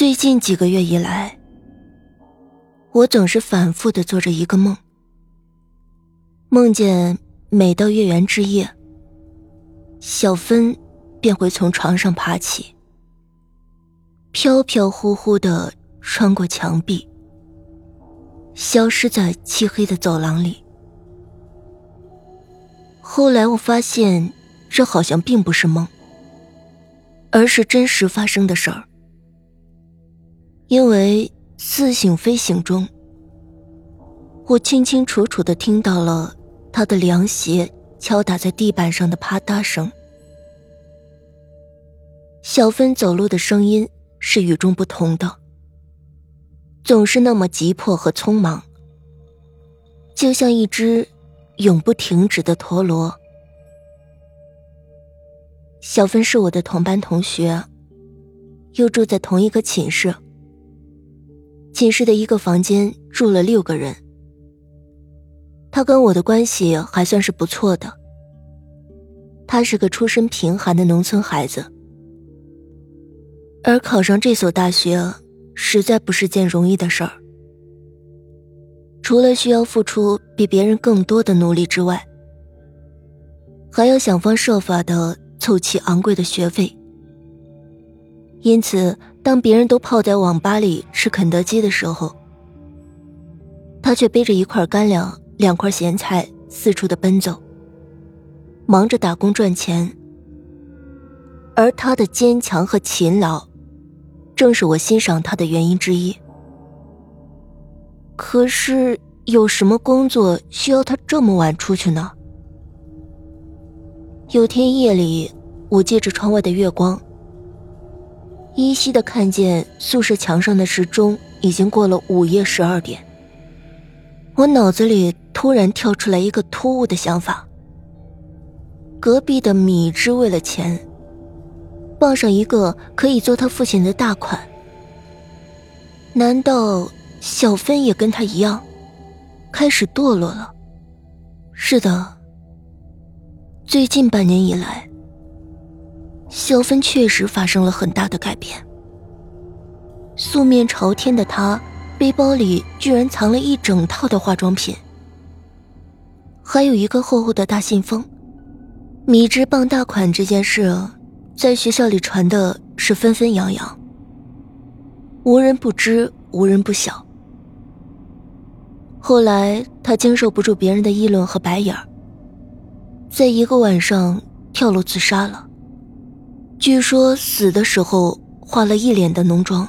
最近几个月以来，我总是反复的做着一个梦，梦见每到月圆之夜，小芬便会从床上爬起，飘飘忽忽的穿过墙壁，消失在漆黑的走廊里。后来我发现，这好像并不是梦，而是真实发生的事儿。因为似醒非醒中，我清清楚楚的听到了他的凉鞋敲打在地板上的啪嗒声。小芬走路的声音是与众不同的，总是那么急迫和匆忙，就像一只永不停止的陀螺。小芬是我的同班同学，又住在同一个寝室。寝室的一个房间住了六个人，他跟我的关系还算是不错的。他是个出身贫寒的农村孩子，而考上这所大学实在不是件容易的事儿。除了需要付出比别人更多的努力之外，还要想方设法的凑齐昂贵的学费。因此，当别人都泡在网吧里吃肯德基的时候，他却背着一块干粮、两块咸菜四处的奔走，忙着打工赚钱。而他的坚强和勤劳，正是我欣赏他的原因之一。可是，有什么工作需要他这么晚出去呢？有天夜里，我借着窗外的月光。依稀的看见宿舍墙上的时钟已经过了午夜十二点。我脑子里突然跳出来一个突兀的想法：隔壁的米芝为了钱，傍上一个可以做他父亲的大款。难道小芬也跟他一样，开始堕落了？是的，最近半年以来。小芬确实发生了很大的改变。素面朝天的她，背包里居然藏了一整套的化妆品，还有一个厚厚的大信封。米之傍大款这件事，在学校里传的是纷纷扬扬，无人不知，无人不晓。后来，他经受不住别人的议论和白眼儿，在一个晚上跳楼自杀了。据说死的时候化了一脸的浓妆，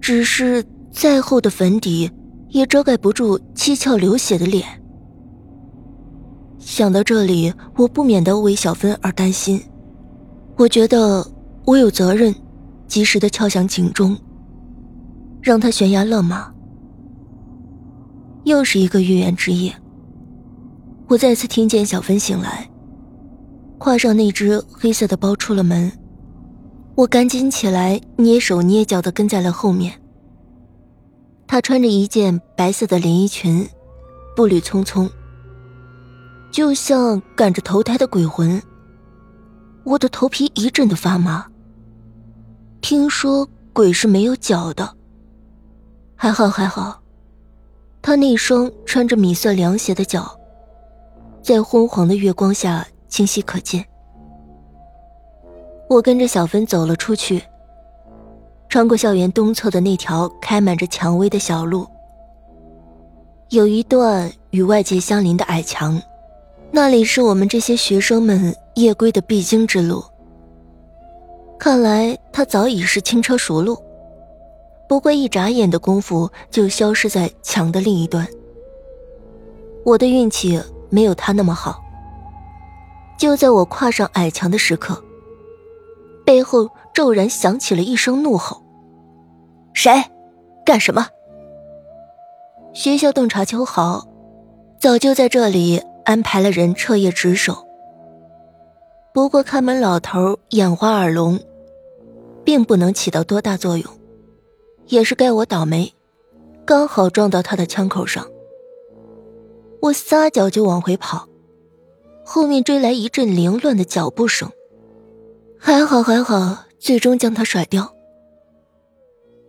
只是再厚的粉底也遮盖不住七窍流血的脸。想到这里，我不免的为小芬而担心。我觉得我有责任及时的敲响警钟，让他悬崖勒马。又是一个月圆之夜，我再次听见小芬醒来。挎上那只黑色的包出了门，我赶紧起来，蹑手蹑脚的跟在了后面。她穿着一件白色的连衣裙，步履匆匆，就像赶着投胎的鬼魂。我的头皮一阵的发麻。听说鬼是没有脚的，还好还好，他那双穿着米色凉鞋的脚，在昏黄的月光下。清晰可见。我跟着小芬走了出去，穿过校园东侧的那条开满着蔷薇的小路。有一段与外界相邻的矮墙，那里是我们这些学生们夜归的必经之路。看来他早已是轻车熟路，不过一眨眼的功夫就消失在墙的另一端。我的运气没有他那么好。就在我跨上矮墙的时刻，背后骤然响起了一声怒吼：“谁？干什么？”学校洞察秋毫，早就在这里安排了人彻夜值守。不过看门老头眼花耳聋，并不能起到多大作用，也是该我倒霉，刚好撞到他的枪口上。我撒脚就往回跑。后面追来一阵凌乱的脚步声，还好还好，最终将他甩掉。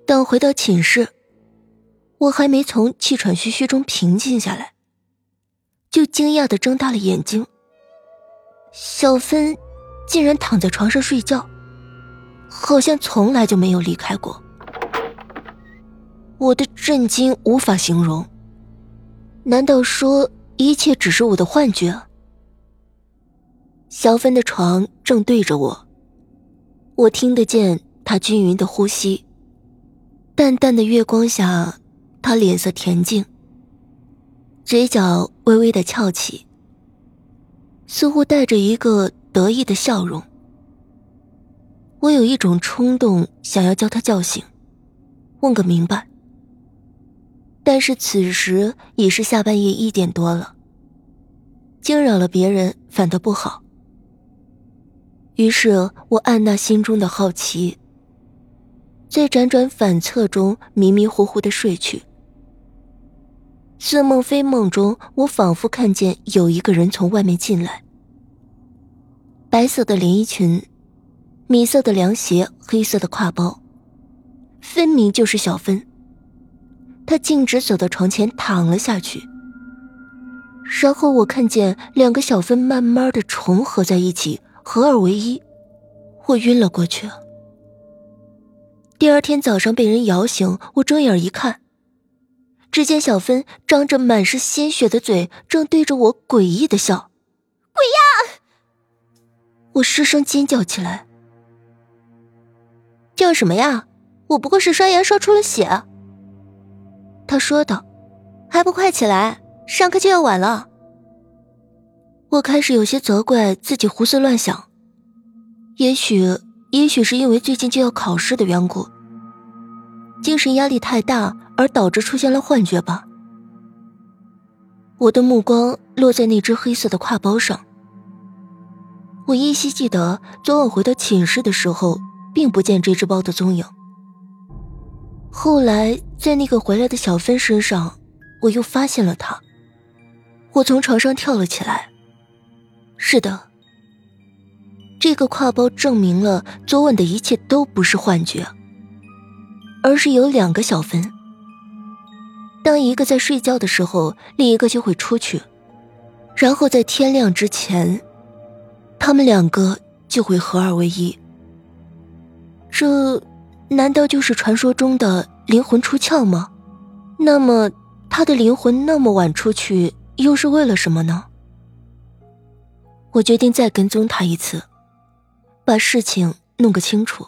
等回到寝室，我还没从气喘吁吁中平静下来，就惊讶的睁大了眼睛。小芬竟然躺在床上睡觉，好像从来就没有离开过。我的震惊无法形容。难道说一切只是我的幻觉？小芬的床正对着我，我听得见她均匀的呼吸。淡淡的月光下，她脸色恬静，嘴角微微的翘起。似乎带着一个得意的笑容，我有一种冲动，想要叫他叫醒，问个明白。但是此时已是下半夜一点多了，惊扰了别人反倒不好。于是我按捺心中的好奇，在辗转反侧中迷迷糊糊的睡去。似梦非梦中，我仿佛看见有一个人从外面进来。白色的连衣裙，米色的凉鞋，黑色的挎包，分明就是小芬。她径直走到床前，躺了下去。然后我看见两个小芬慢慢的重合在一起，合二为一，我晕了过去。第二天早上被人摇醒，我睁眼一看。只见小芬张着满是鲜血的嘴，正对着我诡异的笑。鬼呀！我失声尖叫起来。叫什么呀？我不过是刷牙刷出了血。他说道：“还不快起来，上课就要晚了。”我开始有些责怪自己胡思乱想，也许，也许是因为最近就要考试的缘故，精神压力太大。而导致出现了幻觉吧。我的目光落在那只黑色的挎包上。我依稀记得昨晚回到寝室的时候，并不见这只包的踪影。后来在那个回来的小芬身上，我又发现了它。我从床上跳了起来。是的，这个挎包证明了昨晚的一切都不是幻觉，而是有两个小分。当一个在睡觉的时候，另一个就会出去，然后在天亮之前，他们两个就会合二为一。这难道就是传说中的灵魂出窍吗？那么他的灵魂那么晚出去，又是为了什么呢？我决定再跟踪他一次，把事情弄个清楚。